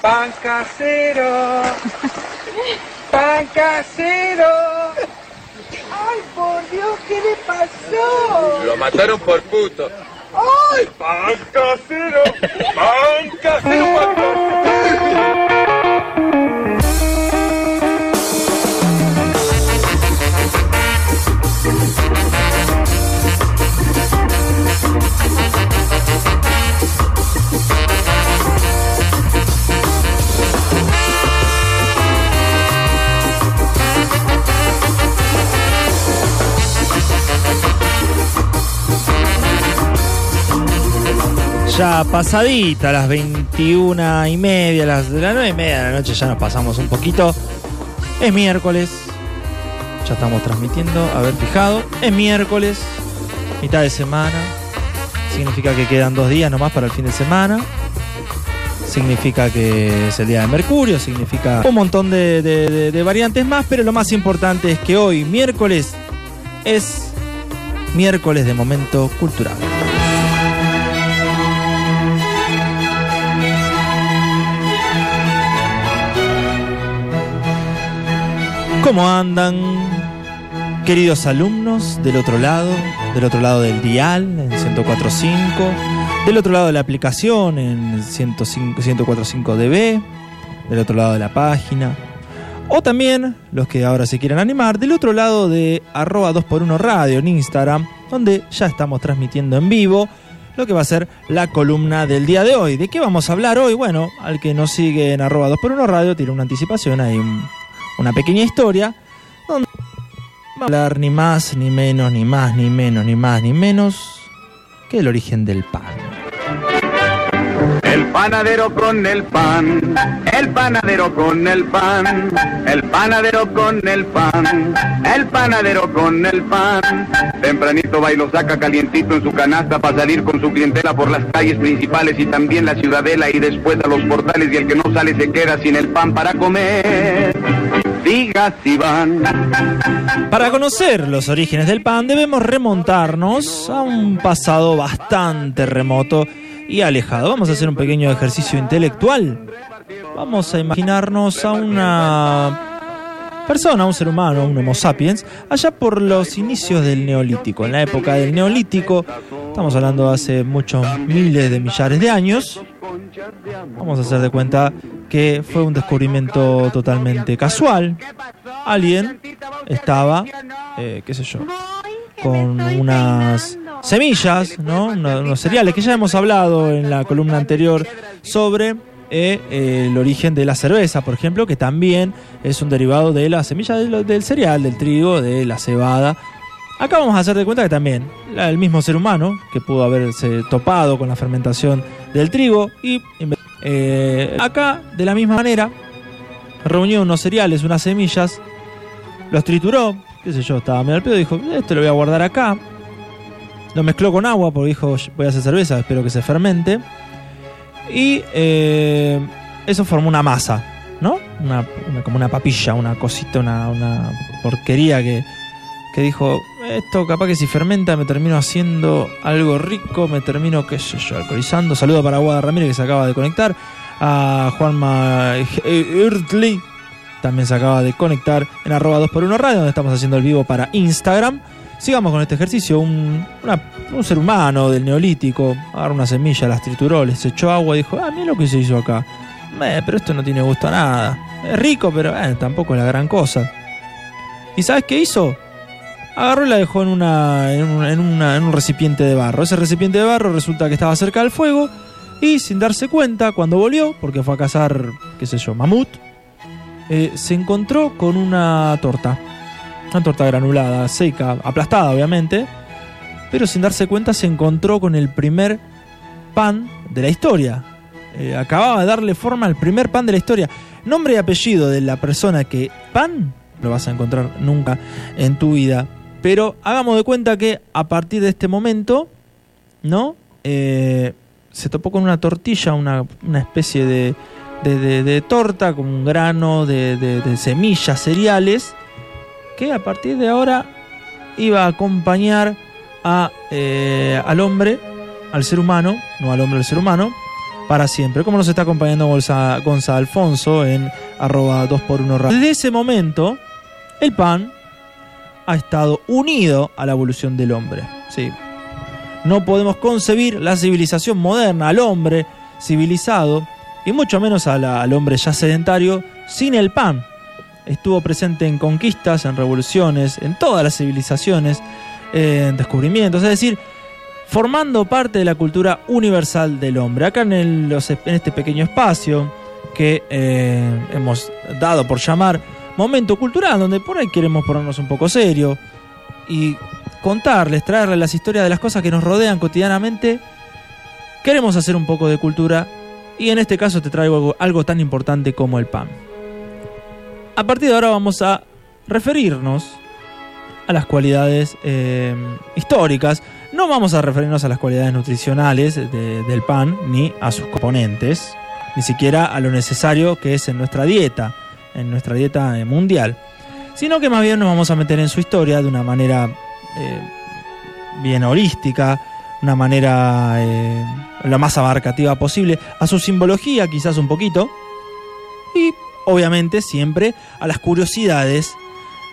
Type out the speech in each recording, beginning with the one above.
Pan casero. Pan casero. Ay, por Dios, ¿qué le pasó? Lo mataron por puto. ¡Ay! ¡Pan casero! ¡Pan casero! ¡Pan casero! Ya pasadita, las 21 y media, las de las 9 y media de la noche ya nos pasamos un poquito. Es miércoles, ya estamos transmitiendo, haber fijado. Es miércoles, mitad de semana. Significa que quedan dos días nomás para el fin de semana. Significa que es el día de Mercurio, significa un montón de, de- variantes más, pero lo más importante es que hoy, miércoles, es miércoles de momento cultural. ¿Cómo andan, queridos alumnos del otro lado, del otro lado del dial en 104.5, del otro lado de la aplicación en 105 104.5 dB, del otro lado de la página, o también los que ahora se quieran animar, del otro lado de arroba 2x1 radio en Instagram, donde ya estamos transmitiendo en vivo lo que va a ser la columna del día de hoy. ¿De qué vamos a hablar hoy? Bueno, al que nos sigue en arroba 2x1 radio tiene una anticipación, hay un- una pequeña historia donde vamos a hablar ni más, ni menos, ni más, ni menos, ni más, ni menos que el origen del pan. Panadero con el pan, el panadero con el pan, el panadero con el pan, el panadero con el pan. Tempranito va y lo saca calientito en su canasta para salir con su clientela por las calles principales y también la ciudadela y después a los portales y el que no sale se queda sin el pan para comer. Diga si van. Para conocer los orígenes del pan debemos remontarnos a un pasado bastante remoto y alejado. Vamos a hacer un pequeño ejercicio intelectual. Vamos a imaginarnos a una persona, un ser humano, un Homo sapiens, allá por los inicios del Neolítico. En la época del Neolítico, estamos hablando de hace muchos miles de millares de años, vamos a hacer de cuenta que fue un descubrimiento totalmente casual. Alguien estaba, eh, qué sé yo, con unas semillas, ¿no? Unos cereales que ya hemos hablado en la columna anterior sobre eh, el origen de la cerveza, por ejemplo, que también es un derivado de la semilla del cereal, del trigo, de la cebada. Acá vamos a hacer de cuenta que también el mismo ser humano que pudo haberse topado con la fermentación del trigo y eh, acá de la misma manera reunió unos cereales, unas semillas, los trituró, qué sé yo, estaba medio al pedo, dijo, esto lo voy a guardar acá. Lo mezcló con agua porque dijo, voy a hacer cerveza, espero que se fermente. Y eh, eso formó una masa, ¿no? Una, como una papilla, una cosita, una, una porquería que, que dijo, esto capaz que si fermenta me termino haciendo algo rico, me termino, qué sé yo, alcoholizando. Saludo para Guada Ramírez que se acaba de conectar. A Juanma Urtli también se acaba de conectar en arroba 2x1 radio, donde estamos haciendo el vivo para Instagram. Sigamos con este ejercicio. Un, ser humano del neolítico agarró una semilla, las trituró, les echó agua y dijo, ah, mira lo que se hizo acá. Eh, pero esto no tiene gusto a nada. Es rico, pero eh, tampoco es la gran cosa. ¿Y sabes qué hizo? Agarró y la dejó en un recipiente de barro. Ese recipiente de barro resulta que estaba cerca del fuego y sin darse cuenta, cuando volvió, porque fue a cazar, qué sé yo, mamut, eh, se encontró con una torta. Una torta granulada, seca, aplastada obviamente, pero sin darse cuenta se encontró con el primer pan de la historia. Eh, acababa de darle forma al primer pan de la historia. Nombre y apellido de la persona que pan lo vas a encontrar nunca en tu vida. Pero hagamos de cuenta que a partir de este momento, ¿no? Eh, se topó con una tortilla, una, una especie de, de, de- torta con un grano de semillas, cereales, que a partir de ahora iba a acompañar a, eh, al hombre, al ser humano, no al hombre, al ser humano, para siempre, como nos está acompañando Gonza, Gonza Alfonso en arroba 2x1 radio. Desde ese momento, el pan ha estado unido a la evolución del hombre. ¿sí? No podemos concebir la civilización moderna, al hombre civilizado, y mucho menos al hombre ya sedentario, sin el pan. Estuvo presente en conquistas, en revoluciones, en todas las civilizaciones, en descubrimientos, es decir, formando parte de la cultura universal del hombre. Acá en, el- en este pequeño espacio que eh, hemos dado por llamar momento cultural, donde por ahí queremos ponernos un poco serio y contarles, traerles las historias de las cosas que nos rodean cotidianamente, queremos hacer un poco de cultura y en este caso te traigo algo tan importante como el pan. A partir de ahora vamos a referirnos a las cualidades eh, históricas. No vamos a referirnos a las cualidades nutricionales de- del pan ni a sus componentes, ni siquiera a lo necesario que es en nuestra dieta, en nuestra dieta eh, mundial, sino que más bien nos vamos a meter en su historia de una manera eh, bien holística, una manera eh, la más abarcativa posible, a su simbología quizás un poquito, y obviamente siempre a las curiosidades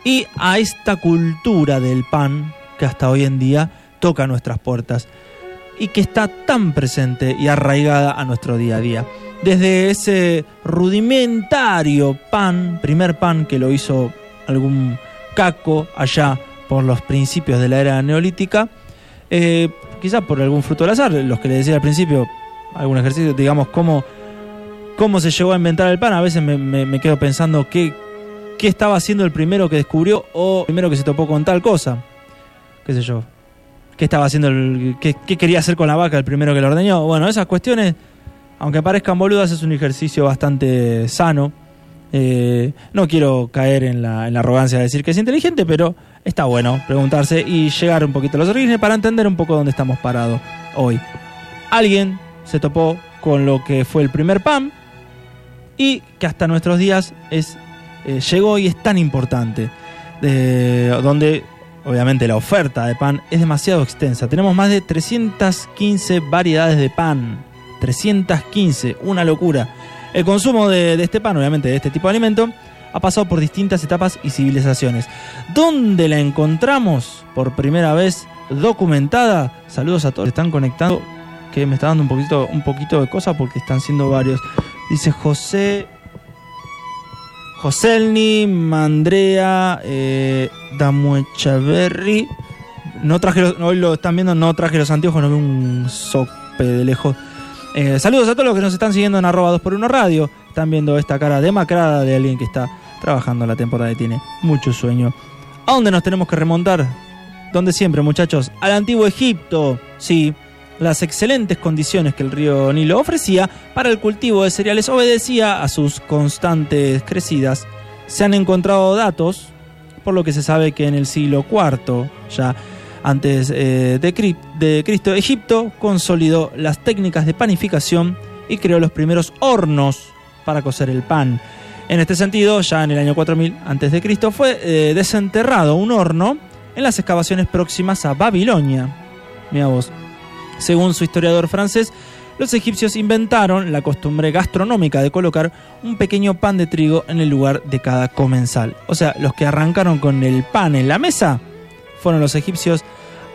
y a esta cultura del pan que hasta hoy en día toca nuestras puertas y que está tan presente y arraigada a nuestro día a día. Desde ese rudimentario pan, primer pan que lo hizo algún caco allá por los principios de la era neolítica, eh, quizás por algún fruto del azar, los que le decía al principio, algún ejercicio, digamos, cómo, cómo se llegó a inventar el pan, a veces me, me- quedo pensando qué, qué estaba haciendo el primero que descubrió o el primero que se topó con tal cosa, qué sé yo, qué estaba haciendo, el, qué, qué quería hacer con la vaca el primero que lo ordeñó, bueno, esas cuestiones, aunque parezcan boludas, es un ejercicio bastante sano. Eh, no quiero caer en la, arrogancia de decir que es inteligente, pero está bueno preguntarse y llegar un poquito a los orígenes para entender un poco dónde estamos parados hoy. Alguien se topó con lo que fue el primer PAM y que hasta nuestros días es, eh, llegó y es tan importante. De- donde obviamente la oferta de pan es demasiado extensa. Tenemos más de 315 variedades de pan. 315, una locura. El consumo de, este pan, obviamente de este tipo de alimento, ha pasado por distintas etapas y civilizaciones. ¿Dónde la encontramos por primera vez documentada? Saludos a todos están conectando, que me está dando un poquito, un poquito de cosa porque están siendo varios. Dice José. Joselni, Mandrea, eh, Damuechaberri. No traje los, hoy lo están viendo, no traje los anteojos, no veo un sope de lejos. Eh, saludos a todos los que nos están siguiendo en arroba 2x1 radio. Están viendo esta cara demacrada de alguien que está trabajando la temporada y tiene mucho sueño. ¿A dónde nos tenemos que remontar? Donde siempre, muchachos, al antiguo Egipto. Sí, las excelentes condiciones que el río Nilo ofrecía para el cultivo de cereales obedecía a sus constantes crecidas. Se han encontrado datos, por lo que se sabe que en el siglo IV, ya antes eh, de, Cri- de Cristo, Egipto consolidó las técnicas de panificación y creó los primeros hornos para cocer el pan. En este sentido, ya en el año 4000 antes de Cristo fue eh, desenterrado un horno en las excavaciones próximas a Babilonia. Mira vos. Según su historiador francés, los egipcios inventaron la costumbre gastronómica de colocar un pequeño pan de trigo en el lugar de cada comensal. O sea, los que arrancaron con el pan en la mesa fueron los egipcios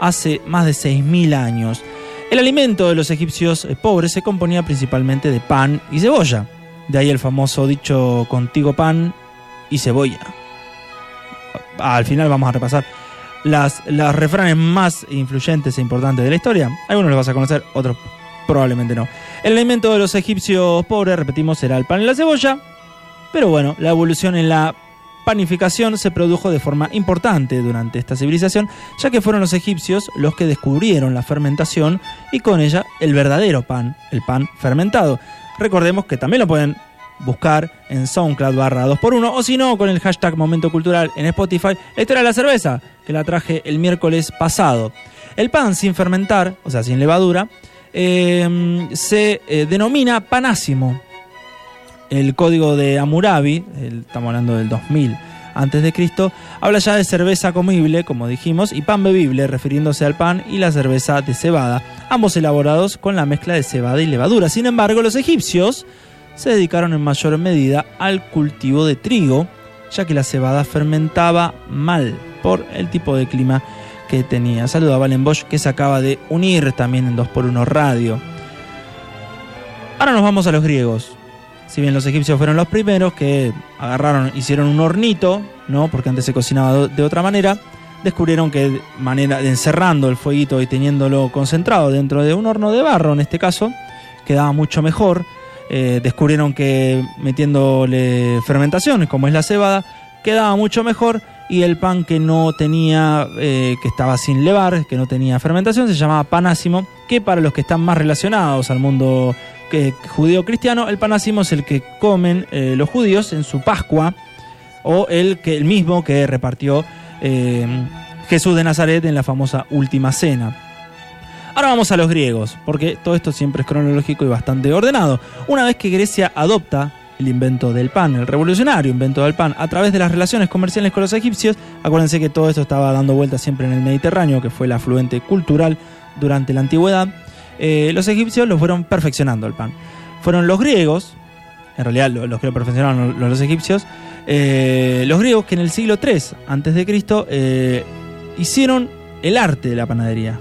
hace más de 6.000 años. El alimento de los egipcios eh, pobres se componía principalmente de pan y cebolla. De ahí el famoso dicho contigo pan y cebolla. Al final vamos a repasar las, las refranes más influyentes e importantes de la historia. Algunos los vas a conocer, otros probablemente no. El alimento de los egipcios pobres, repetimos, era el pan y la cebolla. Pero bueno, la evolución en la panificación se produjo de forma importante durante esta civilización, ya que fueron los egipcios los que descubrieron la fermentación y con ella el verdadero pan, el pan fermentado. Recordemos que también lo pueden buscar en SoundCloud barra 2x1 o si no con el hashtag Momento Cultural en Spotify, la historia la cerveza, que la traje el miércoles pasado. El pan sin fermentar, o sea, sin levadura, eh, se eh, denomina panásimo. El código de Hammurabi, el- estamos hablando del 2000 antes de Cristo, habla ya de cerveza comible, como dijimos, y pan bebible, refiriéndose al pan y la cerveza de cebada, ambos elaborados con la mezcla de cebada y levadura. Sin embargo, los egipcios se dedicaron en mayor medida al cultivo de trigo, ya que la cebada fermentaba mal por el tipo de clima que tenía. Saluda a Valen Bosch que se acaba de unir también en 2x1 Radio. Ahora nos vamos a los griegos. Si bien los egipcios fueron los primeros que agarraron, hicieron un hornito, ¿no? Porque antes se cocinaba de otra manera, descubrieron que manera encerrando el fueguito y teniéndolo concentrado dentro de un horno de barro, en este caso, quedaba mucho mejor. Eh, descubrieron que metiéndole fermentaciones, como es la cebada, quedaba mucho mejor y el pan que no tenía, eh, que estaba sin levar, que no tenía fermentación, se llamaba panásimo, que para los que están más relacionados al mundo eh, judío-cristiano, el panásimo es el que comen los judíos en su Pascua, o el, que, el mismo que repartió Jesús de Nazaret en la famosa Última Cena. Ahora vamos a los griegos, porque todo esto siempre es cronológico y bastante ordenado. Una vez que Grecia adopta el invento del pan, el revolucionario invento del pan, a través de las relaciones comerciales con los egipcios. Acuérdense que todo esto estaba dando vuelta siempre en el Mediterráneo, que fue el afluente cultural durante la antigüedad. Eh, los egipcios lo fueron perfeccionando el pan. Fueron los griegos, en realidad los que lo perfeccionaron los, egipcios, eh, los griegos que en el siglo III Cristo eh, hicieron el arte de la panadería.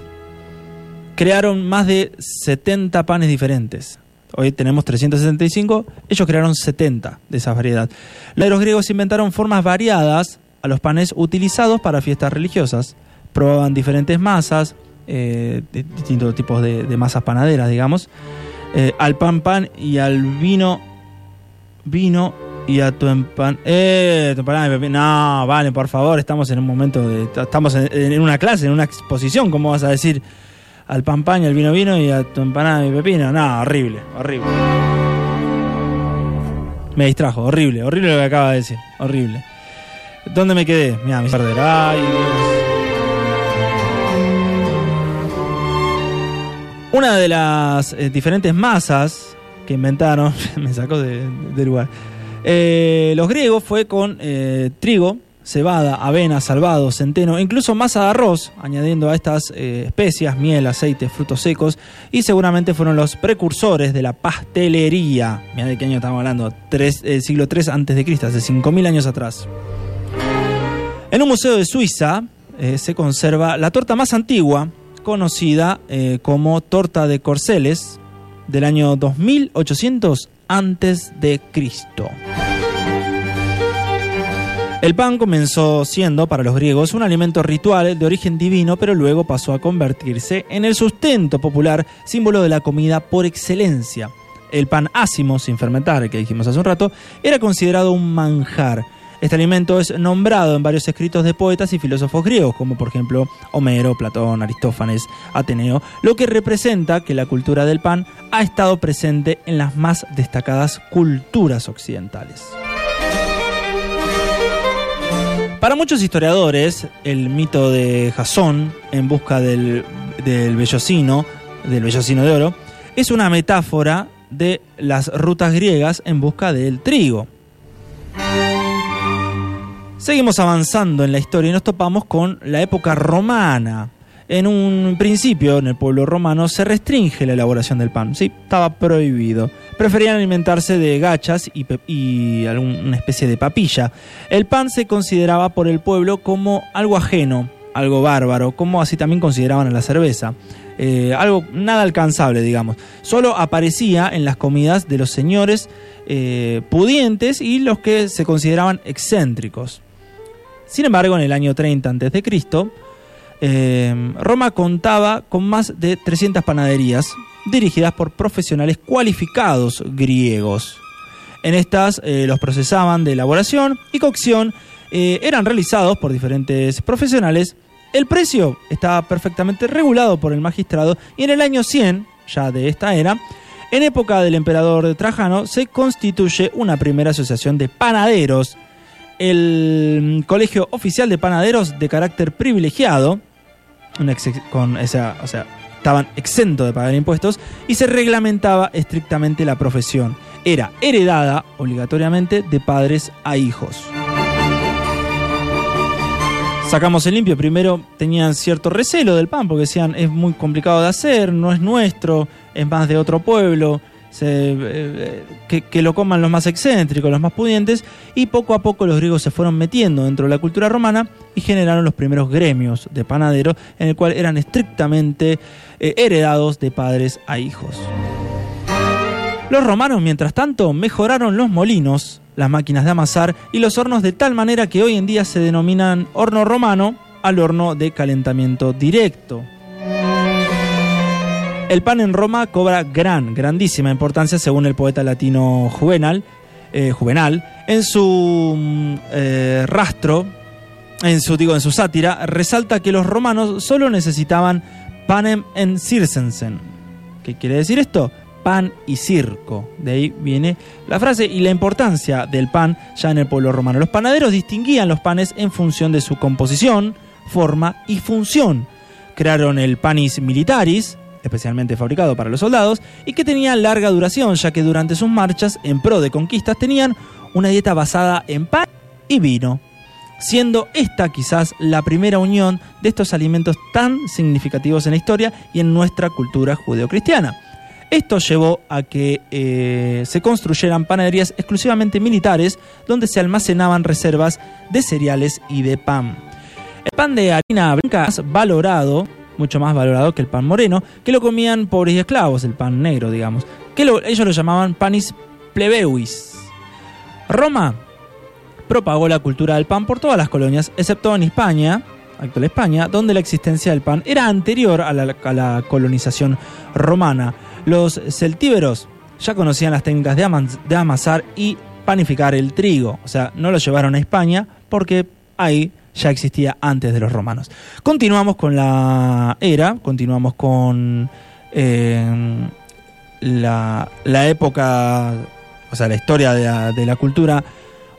Crearon más de 70 panes diferentes. Hoy tenemos 375, ellos crearon 70 de esa variedad. Los griegos inventaron formas variadas a los panes utilizados para fiestas religiosas. Probaban diferentes masas, eh, distintos tipos de, masas panaderas, digamos. Eh, al pan pan y al vino, vino y a tu empan... Eh, tu No, vale, por favor, estamos en un momento de... Estamos en una clase, en una exposición, ¿cómo vas a decir? Al pan pan al vino vino y a tu empanada y pepino. No, horrible, horrible. Me distrajo, horrible, horrible lo que acaba de decir, horrible. ¿Dónde me quedé? Mira, me perder. Ay, Una de las eh, diferentes masas que inventaron, me sacó de, lugar, eh, los griegos fue con eh, trigo, cebada, avena, salvado, centeno, incluso masa de arroz, añadiendo a estas eh, especias, miel, aceite, frutos secos, y seguramente fueron los precursores de la pastelería. Mira de qué año estamos hablando, tres, eh, siglo III antes de Cristo, hace 5.000 años atrás. En un museo de Suiza eh, se conserva la torta más antigua, conocida como torta de Corceles, del año 2800 antes de Cristo. El pan comenzó siendo para los griegos un alimento ritual de origen divino, pero luego pasó a convertirse en el sustento popular, símbolo de la comida por excelencia. El pan ácimo, sin fermentar, que dijimos hace un rato, era considerado un manjar. Este alimento es nombrado en varios escritos de poetas y filósofos griegos, como por ejemplo Homero, Platón, Aristófanes, Ateneo, lo que representa que la cultura del pan ha estado presente en las más destacadas culturas occidentales. Para muchos historiadores, el mito de Jasón en busca del, del del bellocino de oro, es una metáfora de las rutas griegas en busca del trigo. Seguimos avanzando en la historia y nos topamos con la época romana. En un principio, en el pueblo romano, se restringe la elaboración del pan. Sí, estaba prohibido. Preferían alimentarse de gachas y, alguna especie de papilla. El pan se consideraba por el pueblo como algo ajeno, algo bárbaro, como así también consideraban a la cerveza. Eh, algo nada alcanzable, digamos. Solo aparecía en las comidas de los señores eh, pudientes y los que se consideraban excéntricos. Sin embargo, en el año 30 a.C., eh, Roma contaba con más de 300 panaderías dirigidas por profesionales cualificados griegos. En estas eh, los procesaban de elaboración y cocción eh, eran realizados por diferentes profesionales. El precio estaba perfectamente regulado por el magistrado y en el año 100, ya de esta era, en época del emperador Trajano, se constituye una primera asociación de panaderos, el Colegio Oficial de Panaderos de carácter privilegiado, con esa, o sea, estaban exentos de pagar impuestos y se reglamentaba estrictamente la profesión. Era heredada obligatoriamente de padres a hijos. sacamos el limpio, primero tenían cierto recelo del pan, porque decían es muy complicado de hacer, no es nuestro, es más de otro pueblo, eh, que, que lo coman los más excéntricos, los más pudientes, y poco a poco los griegos se fueron metiendo dentro de la cultura romana y generaron los primeros gremios de panaderos, en el cual eran estrictamente eh, heredados de padres a hijos. Los romanos, mientras tanto, mejoraron los molinos, las máquinas de amasar y los hornos de tal manera que hoy en día se denominan horno romano al horno de calentamiento directo. El pan en Roma cobra gran, grandísima importancia según el poeta latino Juvenal, eh, Juvenal en su mm, eh, rastro, en su, digo, en su sátira, resalta que los romanos solo necesitaban panem en circensen. ¿Qué quiere decir esto? Pan y circo. De ahí viene la frase y la importancia del pan ya en el pueblo romano. Los panaderos distinguían los panes en función de su composición, forma y función. Crearon el panis militaris, especialmente fabricado para los soldados, y que tenía larga duración, ya que durante sus marchas en pro de conquistas tenían una dieta basada en pan y vino, siendo esta quizás la primera unión de estos alimentos tan significativos en la historia y en nuestra cultura judeocristiana. Esto llevó a que eh, se construyeran panaderías exclusivamente militares donde se almacenaban reservas de cereales y de pan. El pan de harina blanca valorado, mucho más valorado que el pan moreno, que lo comían pobres y esclavos, el pan negro, digamos, que lo- ellos lo llamaban panis plebeuis. Roma propagó la cultura del pan por todas las colonias, excepto en España, actual España, donde la existencia del pan era anterior a la, colonización romana. Los celtíberos ya conocían las técnicas de, de amasar y panificar el trigo, o sea, no lo llevaron a España porque ahí ya existía antes de los romanos. Continuamos con la era, continuamos con eh, la, la época, o sea, la historia de la, cultura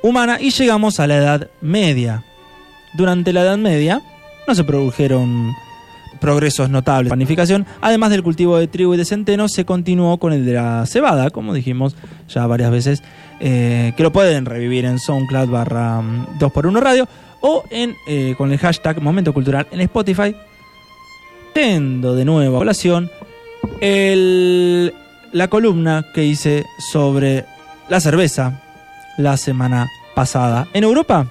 humana y llegamos a la Edad Media. Durante la Edad Media no se produjeron progresos notables panificación, además del cultivo de trigo y de centeno, se continuó con el de la cebada, como dijimos ya varias veces, eh, que lo pueden revivir en SoundCloud barra 2x1 Radio o en, eh, con el hashtag Momento Cultural en Spotify. Tendo de nuevo a colación el- la columna que hice sobre la cerveza la semana pasada. En Europa,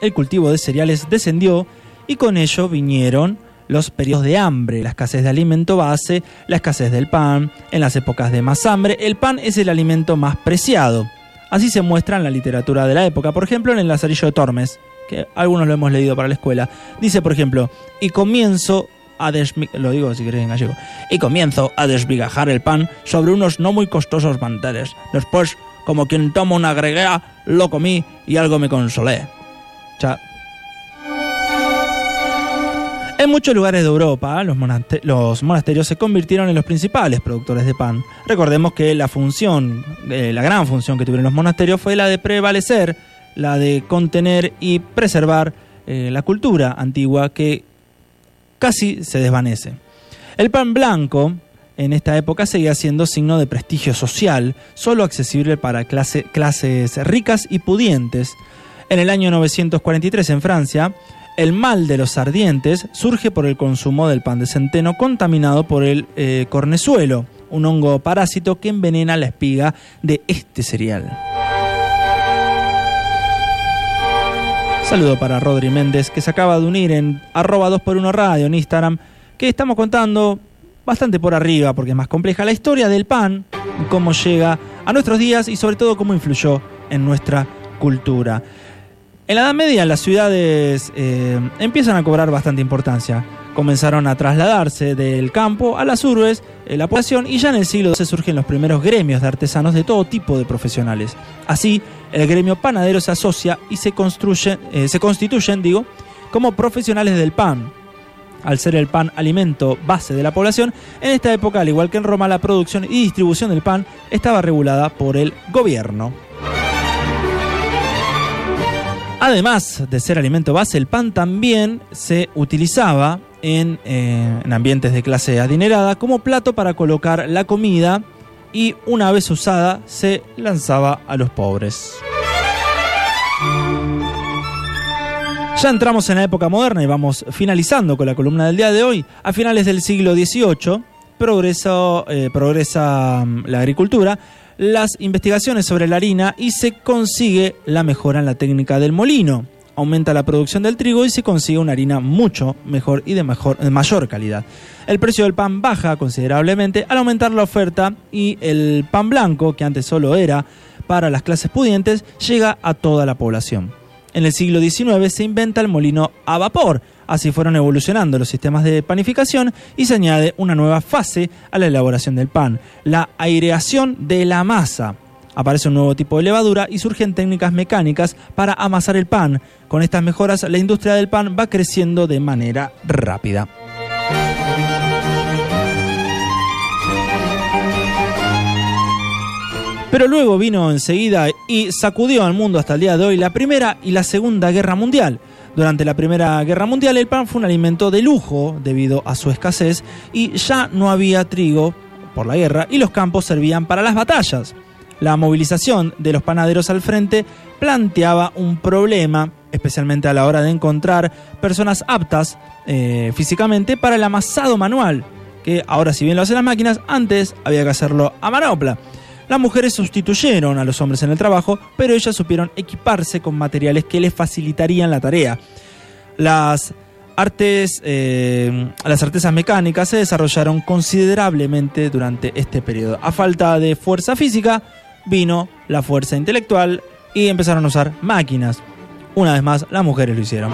el cultivo de cereales descendió y con ello vinieron los periodos de hambre, la escasez de alimento base, la escasez del pan. En las épocas de más hambre, el pan es el alimento más preciado. Así se muestra en la literatura de la época, por ejemplo en el Lazarillo de Tormes, que algunos lo hemos leído para la escuela. Dice, por ejemplo, y comienzo a lo digo si queréis en gallego, y comienzo a desmigajar el pan sobre unos no muy costosos manteles. Después, como quien toma una greguera, lo comí y algo me consolé. O en muchos lugares de Europa, los, monaste- los monasterios se convirtieron en los principales productores de pan. Recordemos que la función, eh, la gran función que tuvieron los monasterios fue la de prevalecer, la de contener y preservar eh, la cultura antigua que casi se desvanece. El pan blanco en esta época seguía siendo signo de prestigio social, solo accesible para clase- clases ricas y pudientes. En el año 943 en Francia, el mal de los ardientes surge por el consumo del pan de centeno contaminado por el eh, cornezuelo, un hongo parásito que envenena la espiga de este cereal. Saludo para Rodri Méndez, que se acaba de unir en arroba 2x1 radio en Instagram, que estamos contando bastante por arriba, porque es más compleja, la historia del pan, cómo llega a nuestros días y sobre todo cómo influyó en nuestra cultura. En la Edad Media las ciudades eh, empiezan a cobrar bastante importancia. Comenzaron a trasladarse del campo a las urbes eh, la población y ya en el siglo XII surgen los primeros gremios de artesanos de todo tipo de profesionales. Así, el gremio panadero se asocia y se, construye, eh, se constituyen digo, como profesionales del pan. Al ser el pan alimento base de la población, en esta época, al igual que en Roma, la producción y distribución del pan estaba regulada por el gobierno. Además de ser alimento base, el pan también se utilizaba en, eh, en ambientes de clase adinerada como plato para colocar la comida y una vez usada se lanzaba a los pobres. Ya entramos en la época moderna y vamos finalizando con la columna del día de hoy. A finales del siglo XVIII progresó, eh, progresa mm, la agricultura, las investigaciones sobre la harina y se consigue la mejora en la técnica del molino. Aumenta la producción del trigo y se consigue una harina mucho mejor y de, mejor, mayor calidad. El precio del pan baja considerablemente al aumentar la oferta y el pan blanco, que antes solo era para las clases pudientes, llega a toda la población. En el siglo XIX se inventa el molino a vapor. Así fueron evolucionando los sistemas de panificación y se añade una nueva fase a la elaboración del pan, la aireación de la masa. Aparece un nuevo tipo de levadura y surgen técnicas mecánicas para amasar el pan. Con estas mejoras la industria del pan va creciendo de manera rápida. Pero luego vino enseguida y sacudió al mundo hasta el día de hoy la Primera y la Segunda Guerra Mundial. Durante la Primera Guerra Mundial el pan fue un alimento de lujo debido a su escasez y ya no había trigo por la guerra y los campos servían para las batallas. La movilización de los panaderos al frente planteaba un problema, especialmente a la hora de encontrar personas aptas eh, físicamente para el amasado manual, que ahora si bien lo hacen las máquinas, antes había que hacerlo a manopla. Las mujeres sustituyeron a los hombres en el trabajo, pero ellas supieron equiparse con materiales que les facilitarían la tarea. Las artes, eh, las artesas mecánicas se desarrollaron considerablemente durante este periodo. A falta de fuerza física, vino la fuerza intelectual y empezaron a usar máquinas. Una vez más, las mujeres lo hicieron.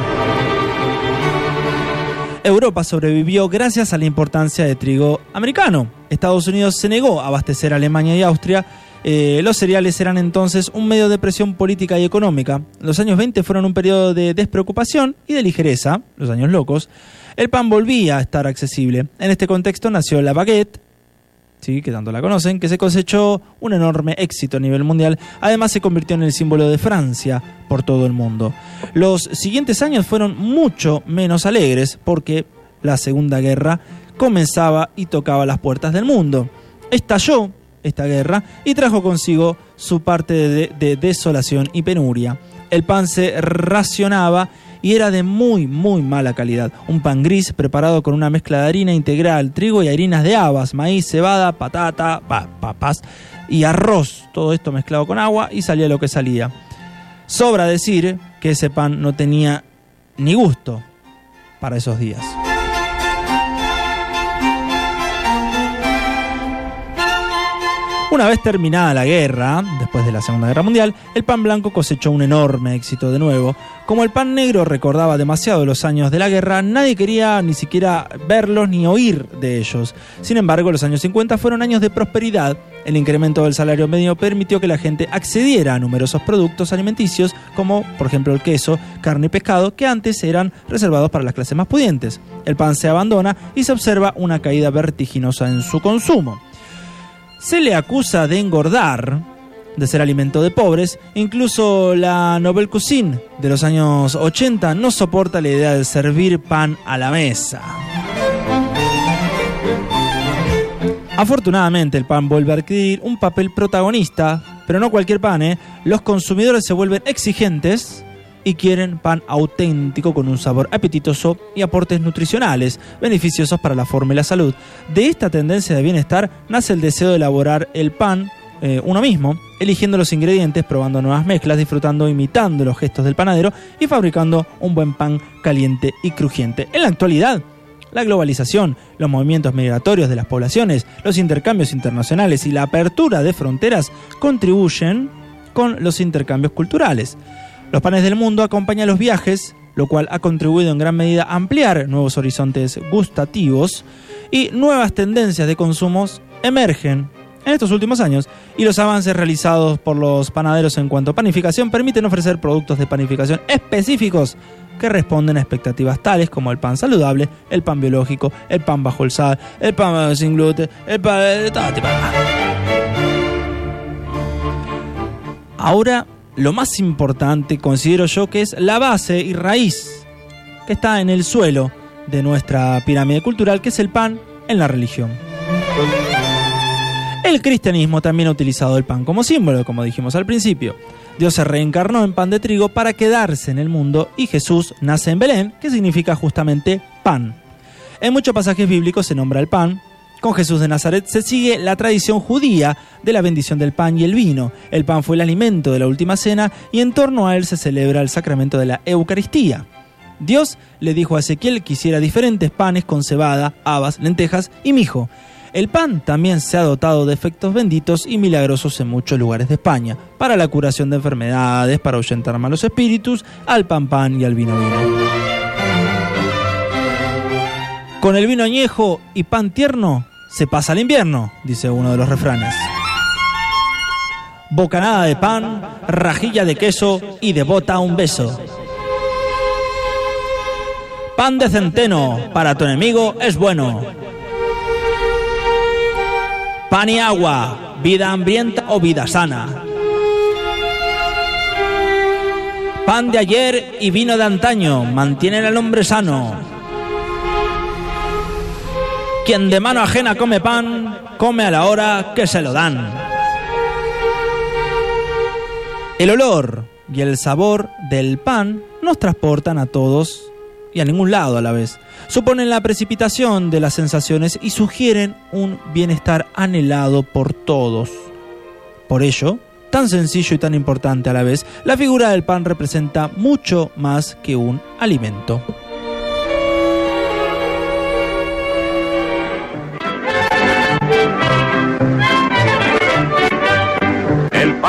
Europa sobrevivió gracias a la importancia de trigo americano. Estados Unidos se negó a abastecer a Alemania y Austria. Eh, los cereales eran entonces un medio de presión política y económica. Los años 20 fueron un periodo de despreocupación y de ligereza, los años locos. El pan volvía a estar accesible. En este contexto nació la baguette, ¿sí? que tanto la conocen, que se cosechó un enorme éxito a nivel mundial. Además se convirtió en el símbolo de Francia por todo el mundo. Los siguientes años fueron mucho menos alegres porque la Segunda Guerra comenzaba y tocaba las puertas del mundo. Estalló esta guerra y trajo consigo su parte de, de desolación y penuria. El pan se racionaba y era de muy, muy mala calidad. Un pan gris preparado con una mezcla de harina integral, trigo y harinas de habas, maíz, cebada, patata, papas y arroz. Todo esto mezclado con agua y salía lo que salía. Sobra decir que ese pan no tenía ni gusto para esos días. Una vez terminada la guerra, después de la Segunda Guerra Mundial, el pan blanco cosechó un enorme éxito de nuevo. Como el pan negro recordaba demasiado los años de la guerra, nadie quería ni siquiera verlos ni oír de ellos. Sin embargo, los años 50 fueron años de prosperidad. El incremento del salario medio permitió que la gente accediera a numerosos productos alimenticios, como por ejemplo el queso, carne y pescado, que antes eran reservados para las clases más pudientes. El pan se abandona y se observa una caída vertiginosa en su consumo se le acusa de engordar, de ser alimento de pobres. Incluso la Nouvelle Cuisine de los años 80 no soporta la idea de servir pan a la mesa. Afortunadamente el pan vuelve a adquirir un papel protagonista, pero no cualquier pan, ¿eh? Los consumidores se vuelven exigentes y quieren pan auténtico con un sabor apetitoso y aportes nutricionales beneficiosos para la forma y la salud. De esta tendencia de bienestar nace el deseo de elaborar el pan eh, uno mismo, eligiendo los ingredientes, probando nuevas mezclas, disfrutando, imitando los gestos del panadero y fabricando un buen pan caliente y crujiente. En la actualidad, la globalización, los movimientos migratorios de las poblaciones, los intercambios internacionales y la apertura de fronteras contribuyen con los intercambios culturales. Los panes del mundo acompañan los viajes, lo cual ha contribuido en gran medida a ampliar nuevos horizontes gustativos y nuevas tendencias de consumos emergen en estos últimos años y los avances realizados por los panaderos en cuanto a panificación permiten ofrecer productos de panificación específicos que responden a expectativas tales como el pan saludable, el pan biológico, el pan bajo el sal, el pan sin gluten, el pan. Ahora lo más importante considero yo que es la base y raíz que está en el suelo de nuestra pirámide cultural, que es el pan en la religión. El cristianismo también ha utilizado el pan como símbolo, como dijimos al principio. Dios se reencarnó en pan de trigo para quedarse en el mundo y Jesús nace en Belén, que significa justamente pan. En muchos pasajes bíblicos se nombra el pan. Con Jesús de Nazaret se sigue la tradición judía de la bendición del pan y el vino. El pan fue el alimento de la última cena y en torno a él se celebra el sacramento de la Eucaristía. Dios le dijo a Ezequiel que hiciera diferentes panes con cebada, habas, lentejas y mijo. El pan también se ha dotado de efectos benditos y milagrosos en muchos lugares de España, para la curación de enfermedades, para ahuyentar malos espíritus, al pan pan y al vino vino. Con el vino añejo y pan tierno se pasa el invierno, dice uno de los refranes. Bocanada de pan, rajilla de queso y de bota un beso. Pan de centeno para tu enemigo es bueno. Pan y agua, vida hambrienta o vida sana. Pan de ayer y vino de antaño mantienen al hombre sano. Quien de mano ajena come pan, come a la hora que se lo dan. El olor y el sabor del pan nos transportan a todos y a ningún lado a la vez. Suponen la precipitación de las sensaciones y sugieren un bienestar anhelado por todos. Por ello, tan sencillo y tan importante a la vez, la figura del pan representa mucho más que un alimento.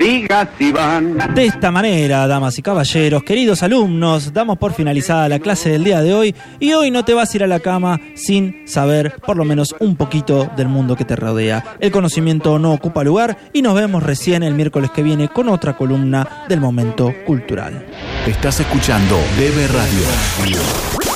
Diga si van. De esta manera, damas y caballeros, queridos alumnos, damos por finalizada la clase del día de hoy y hoy no te vas a ir a la cama sin saber por lo menos un poquito del mundo que te rodea. El conocimiento no ocupa lugar y nos vemos recién el miércoles que viene con otra columna del momento cultural. Estás escuchando DB Radio.